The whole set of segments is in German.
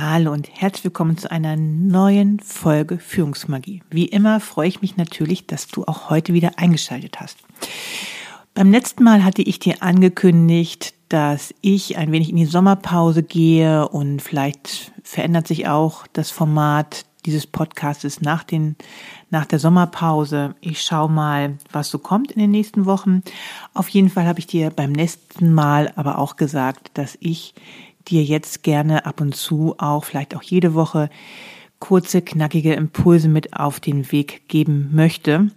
Hallo und herzlich willkommen zu einer neuen Folge Führungsmagie. Wie immer freue ich mich natürlich, dass du auch heute wieder eingeschaltet hast. Beim letzten Mal hatte ich dir angekündigt, dass ich ein wenig in die Sommerpause gehe und vielleicht verändert sich auch das Format dieses Podcasts nach den, nach der Sommerpause. Ich schaue mal, was so kommt in den nächsten Wochen. Auf jeden Fall habe ich dir beim letzten Mal aber auch gesagt, dass ich dir jetzt gerne ab und zu auch, vielleicht auch jede Woche, kurze, knackige Impulse mit auf den Weg geben möchte.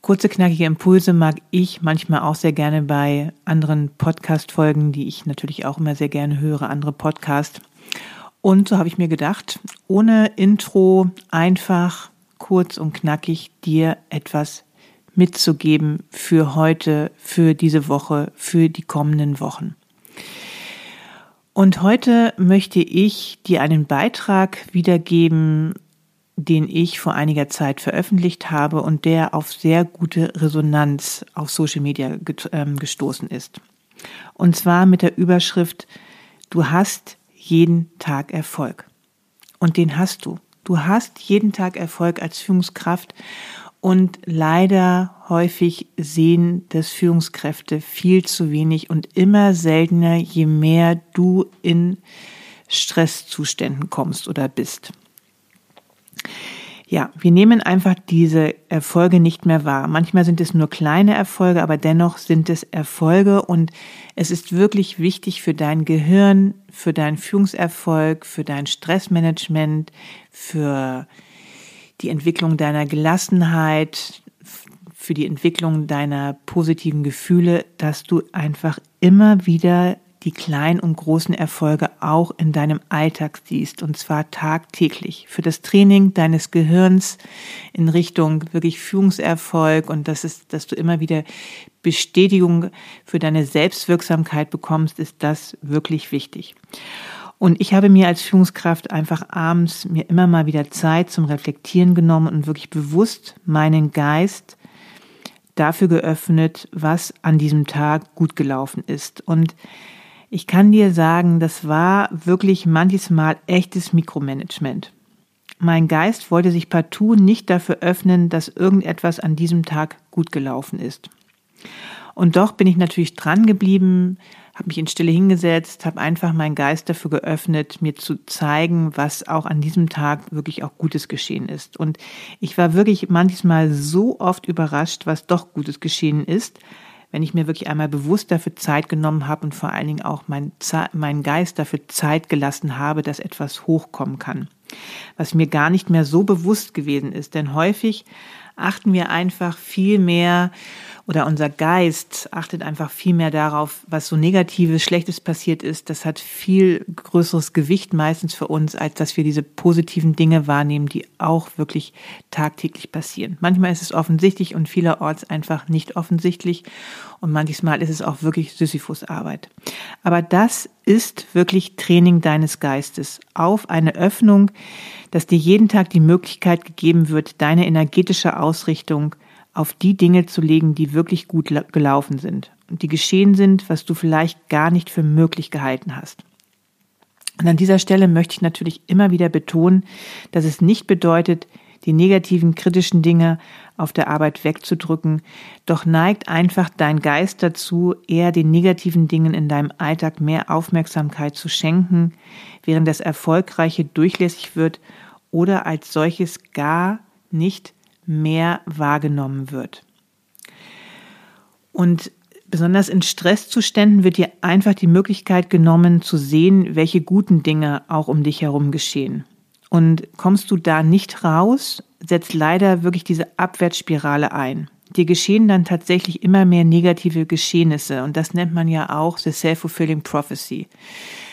Kurze, knackige Impulse mag ich manchmal auch sehr gerne bei anderen Podcast-Folgen, die ich natürlich auch immer sehr gerne höre, andere Podcasts. Und so habe ich mir gedacht, ohne Intro einfach kurz und knackig dir etwas mitzugeben für heute, für diese Woche, für die kommenden Wochen. Und heute möchte ich dir einen Beitrag wiedergeben, den ich vor einiger Zeit veröffentlicht habe und der auf sehr gute Resonanz auf Social Media ähm, gestoßen ist. Und zwar mit der Überschrift, du hast jeden Tag Erfolg. Und den hast du. Du hast jeden Tag Erfolg als Führungskraft und leider häufig sehen das Führungskräfte viel zu wenig und immer seltener, je mehr du in Stresszuständen kommst oder bist. Ja, wir nehmen einfach diese Erfolge nicht mehr wahr. Manchmal sind es nur kleine Erfolge, aber dennoch sind es Erfolge und es ist wirklich wichtig für dein Gehirn, für deinen Führungserfolg, für dein Stressmanagement, für die Entwicklung deiner Gelassenheit, für die Entwicklung deiner positiven Gefühle, dass du einfach immer wieder die kleinen und großen Erfolge auch in deinem Alltag siehst und zwar tagtäglich für das Training deines Gehirns in Richtung wirklich Führungserfolg und das ist, dass du immer wieder Bestätigung für deine Selbstwirksamkeit bekommst, ist das wirklich wichtig. Und ich habe mir als Führungskraft einfach abends mir immer mal wieder Zeit zum Reflektieren genommen und wirklich bewusst meinen Geist dafür geöffnet, was an diesem Tag gut gelaufen ist. Und ich kann dir sagen, das war wirklich manches Mal echtes Mikromanagement. Mein Geist wollte sich partout nicht dafür öffnen, dass irgendetwas an diesem Tag gut gelaufen ist. Und doch bin ich natürlich dran geblieben, habe mich in Stille hingesetzt, habe einfach meinen Geist dafür geöffnet, mir zu zeigen, was auch an diesem Tag wirklich auch Gutes geschehen ist. Und ich war wirklich manchmal so oft überrascht, was doch Gutes geschehen ist, wenn ich mir wirklich einmal bewusst dafür Zeit genommen habe und vor allen Dingen auch meinen mein Geist dafür Zeit gelassen habe, dass etwas hochkommen kann. Was mir gar nicht mehr so bewusst gewesen ist, denn häufig achten wir einfach viel mehr oder unser Geist achtet einfach viel mehr darauf, was so Negatives, Schlechtes passiert ist. Das hat viel größeres Gewicht meistens für uns, als dass wir diese positiven Dinge wahrnehmen, die auch wirklich tagtäglich passieren. Manchmal ist es offensichtlich und vielerorts einfach nicht offensichtlich und manchmal ist es auch wirklich Sisyphus-Arbeit. Aber das ist wirklich Training deines Geistes auf eine Öffnung, dass dir jeden Tag die Möglichkeit gegeben wird, deine energetische Ausrichtung auf die Dinge zu legen, die wirklich gut gelaufen sind und die geschehen sind, was du vielleicht gar nicht für möglich gehalten hast. Und an dieser Stelle möchte ich natürlich immer wieder betonen, dass es nicht bedeutet, die negativen, kritischen Dinge auf der Arbeit wegzudrücken, doch neigt einfach dein Geist dazu, eher den negativen Dingen in deinem Alltag mehr Aufmerksamkeit zu schenken, während das Erfolgreiche durchlässig wird oder als solches gar nicht mehr wahrgenommen wird. Und besonders in Stresszuständen wird dir einfach die Möglichkeit genommen zu sehen, welche guten Dinge auch um dich herum geschehen. Und kommst du da nicht raus, setzt leider wirklich diese Abwärtsspirale ein. Dir geschehen dann tatsächlich immer mehr negative Geschehnisse und das nennt man ja auch the self-fulfilling prophecy.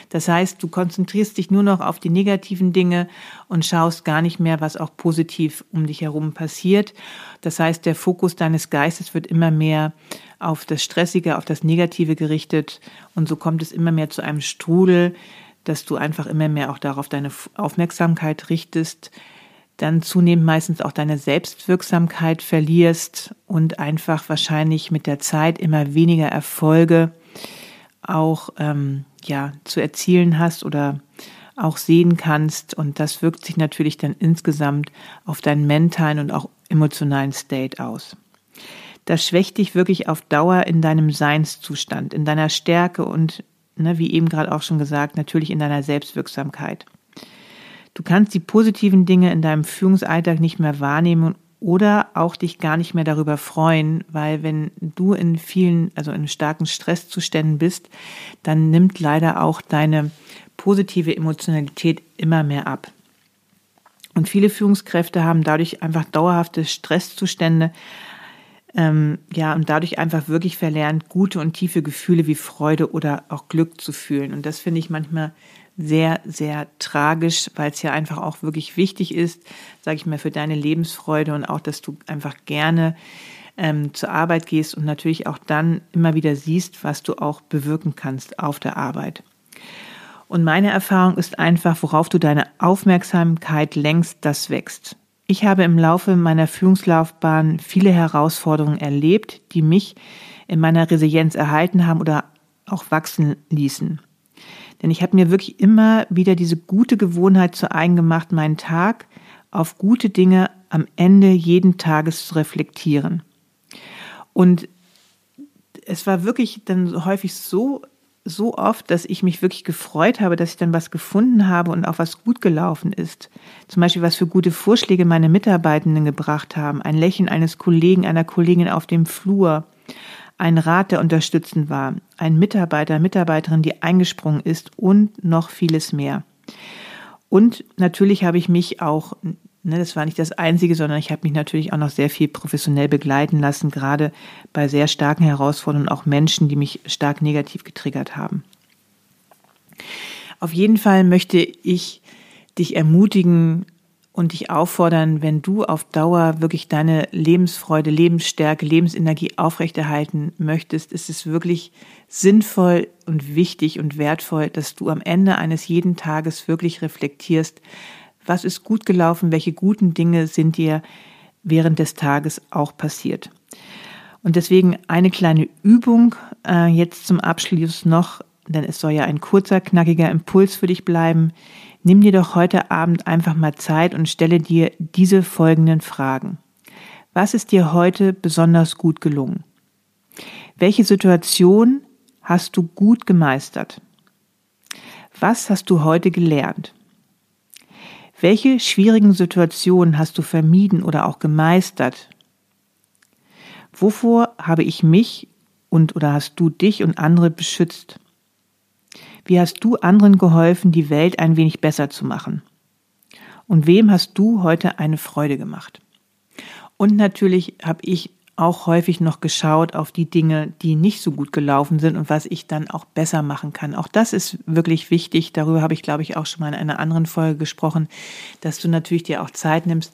Das heißt, du konzentrierst dich nur noch auf die negativen Dinge und schaust gar nicht mehr, was auch positiv um dich herum passiert. Das heißt, der Fokus deines Geistes wird immer mehr auf das Stressige, auf das Negative gerichtet und so kommt es immer mehr zu einem Strudel, dass du einfach immer mehr auch darauf deine Aufmerksamkeit richtest, dann zunehmend meistens auch deine Selbstwirksamkeit verlierst und einfach wahrscheinlich mit der Zeit immer weniger Erfolge auch ähm, ja, zu erzielen hast oder auch sehen kannst. Und das wirkt sich natürlich dann insgesamt auf deinen mentalen und auch emotionalen State aus. Das schwächt dich wirklich auf Dauer in deinem Seinszustand, in deiner Stärke und, ne, wie eben gerade auch schon gesagt, natürlich in deiner Selbstwirksamkeit. Du kannst die positiven Dinge in deinem Führungsalltag nicht mehr wahrnehmen oder auch dich gar nicht mehr darüber freuen, weil wenn du in vielen, also in starken Stresszuständen bist, dann nimmt leider auch deine positive Emotionalität immer mehr ab. Und viele Führungskräfte haben dadurch einfach dauerhafte Stresszustände, ähm, ja, und dadurch einfach wirklich verlernt, gute und tiefe Gefühle wie Freude oder auch Glück zu fühlen. Und das finde ich manchmal sehr, sehr tragisch, weil es ja einfach auch wirklich wichtig ist, sage ich mal, für deine Lebensfreude und auch, dass du einfach gerne ähm, zur Arbeit gehst und natürlich auch dann immer wieder siehst, was du auch bewirken kannst auf der Arbeit. Und meine Erfahrung ist einfach, worauf du deine Aufmerksamkeit lenkst, das wächst. Ich habe im Laufe meiner Führungslaufbahn viele Herausforderungen erlebt, die mich in meiner Resilienz erhalten haben oder auch wachsen ließen. Denn ich habe mir wirklich immer wieder diese gute Gewohnheit zu eigen gemacht, meinen Tag auf gute Dinge am Ende jeden Tages zu reflektieren. Und es war wirklich dann häufig so, so oft, dass ich mich wirklich gefreut habe, dass ich dann was gefunden habe und auch was gut gelaufen ist. Zum Beispiel, was für gute Vorschläge meine Mitarbeitenden gebracht haben. Ein Lächeln eines Kollegen, einer Kollegin auf dem Flur ein Rat, der unterstützend war, ein Mitarbeiter, Mitarbeiterin, die eingesprungen ist und noch vieles mehr. Und natürlich habe ich mich auch, ne, das war nicht das Einzige, sondern ich habe mich natürlich auch noch sehr viel professionell begleiten lassen, gerade bei sehr starken Herausforderungen, auch Menschen, die mich stark negativ getriggert haben. Auf jeden Fall möchte ich dich ermutigen, und dich auffordern, wenn du auf Dauer wirklich deine Lebensfreude, Lebensstärke, Lebensenergie aufrechterhalten möchtest, ist es wirklich sinnvoll und wichtig und wertvoll, dass du am Ende eines jeden Tages wirklich reflektierst, was ist gut gelaufen, welche guten Dinge sind dir während des Tages auch passiert. Und deswegen eine kleine Übung äh, jetzt zum Abschluss noch, denn es soll ja ein kurzer, knackiger Impuls für dich bleiben. Nimm dir doch heute Abend einfach mal Zeit und stelle dir diese folgenden Fragen. Was ist dir heute besonders gut gelungen? Welche Situation hast du gut gemeistert? Was hast du heute gelernt? Welche schwierigen Situationen hast du vermieden oder auch gemeistert? Wovor habe ich mich und oder hast du dich und andere beschützt? Wie hast du anderen geholfen, die Welt ein wenig besser zu machen? Und wem hast du heute eine Freude gemacht? Und natürlich habe ich auch häufig noch geschaut auf die Dinge, die nicht so gut gelaufen sind und was ich dann auch besser machen kann. Auch das ist wirklich wichtig. Darüber habe ich, glaube ich, auch schon mal in einer anderen Folge gesprochen, dass du natürlich dir auch Zeit nimmst,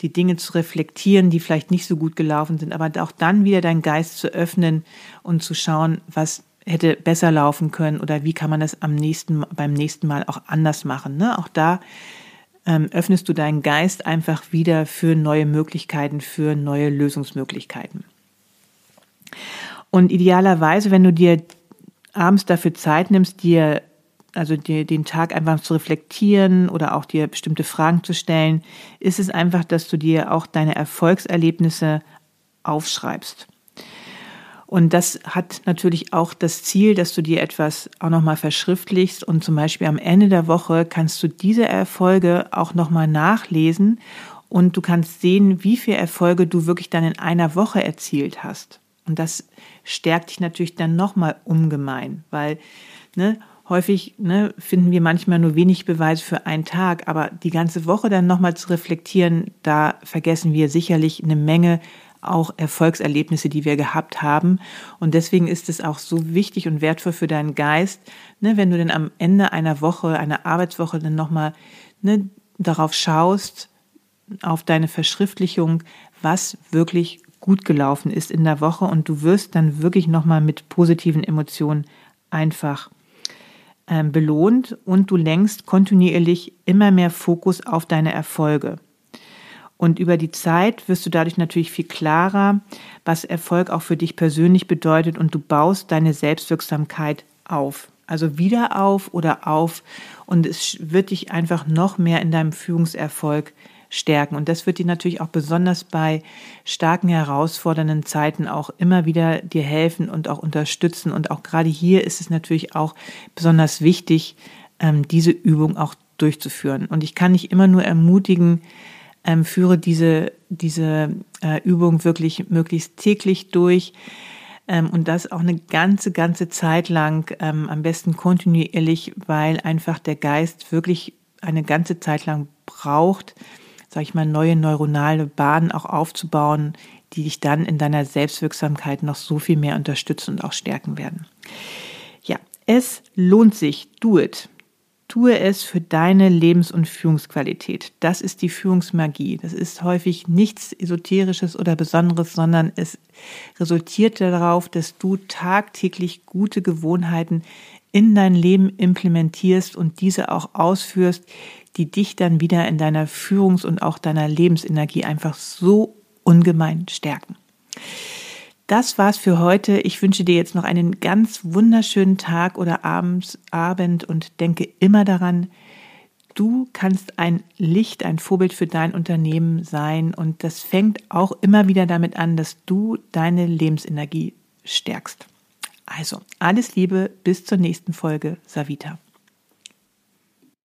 die Dinge zu reflektieren, die vielleicht nicht so gut gelaufen sind, aber auch dann wieder deinen Geist zu öffnen und zu schauen, was hätte besser laufen können oder wie kann man das am nächsten, beim nächsten Mal auch anders machen. Ne? Auch da ähm, öffnest du deinen Geist einfach wieder für neue Möglichkeiten, für neue Lösungsmöglichkeiten. Und idealerweise, wenn du dir abends dafür Zeit nimmst, dir also dir den Tag einfach zu reflektieren oder auch dir bestimmte Fragen zu stellen, ist es einfach, dass du dir auch deine Erfolgserlebnisse aufschreibst. Und das hat natürlich auch das Ziel, dass du dir etwas auch nochmal verschriftlichst. Und zum Beispiel am Ende der Woche kannst du diese Erfolge auch nochmal nachlesen. Und du kannst sehen, wie viele Erfolge du wirklich dann in einer Woche erzielt hast. Und das stärkt dich natürlich dann nochmal ungemein, weil ne, häufig ne, finden wir manchmal nur wenig Beweise für einen Tag, aber die ganze Woche dann nochmal zu reflektieren, da vergessen wir sicherlich eine Menge auch Erfolgserlebnisse, die wir gehabt haben. Und deswegen ist es auch so wichtig und wertvoll für deinen Geist, ne, wenn du dann am Ende einer Woche, einer Arbeitswoche dann nochmal ne, darauf schaust, auf deine Verschriftlichung, was wirklich gut gelaufen ist in der Woche und du wirst dann wirklich nochmal mit positiven Emotionen einfach ähm, belohnt und du lenkst kontinuierlich immer mehr Fokus auf deine Erfolge. Und über die Zeit wirst du dadurch natürlich viel klarer, was Erfolg auch für dich persönlich bedeutet und du baust deine Selbstwirksamkeit auf. Also wieder auf oder auf und es wird dich einfach noch mehr in deinem Führungserfolg stärken. Und das wird dir natürlich auch besonders bei starken, herausfordernden Zeiten auch immer wieder dir helfen und auch unterstützen. Und auch gerade hier ist es natürlich auch besonders wichtig, ähm, diese Übung auch durchzuführen. Und ich kann dich immer nur ermutigen, ähm, führe diese, diese äh, Übung wirklich möglichst täglich durch ähm, und das auch eine ganze, ganze Zeit lang, ähm, am besten kontinuierlich, weil einfach der Geist wirklich eine ganze Zeit lang braucht, sag ich mal, neue neuronale Bahnen auch aufzubauen, die dich dann in deiner Selbstwirksamkeit noch so viel mehr unterstützen und auch stärken werden. Ja, es lohnt sich. Do it. Tue es für deine Lebens- und Führungsqualität. Das ist die Führungsmagie. Das ist häufig nichts Esoterisches oder Besonderes, sondern es resultiert darauf, dass du tagtäglich gute Gewohnheiten in dein Leben implementierst und diese auch ausführst, die dich dann wieder in deiner Führungs- und auch deiner Lebensenergie einfach so ungemein stärken. Das war's für heute. Ich wünsche dir jetzt noch einen ganz wunderschönen Tag oder abends, Abend und denke immer daran, du kannst ein Licht, ein Vorbild für dein Unternehmen sein und das fängt auch immer wieder damit an, dass du deine Lebensenergie stärkst. Also, alles Liebe, bis zur nächsten Folge, Savita.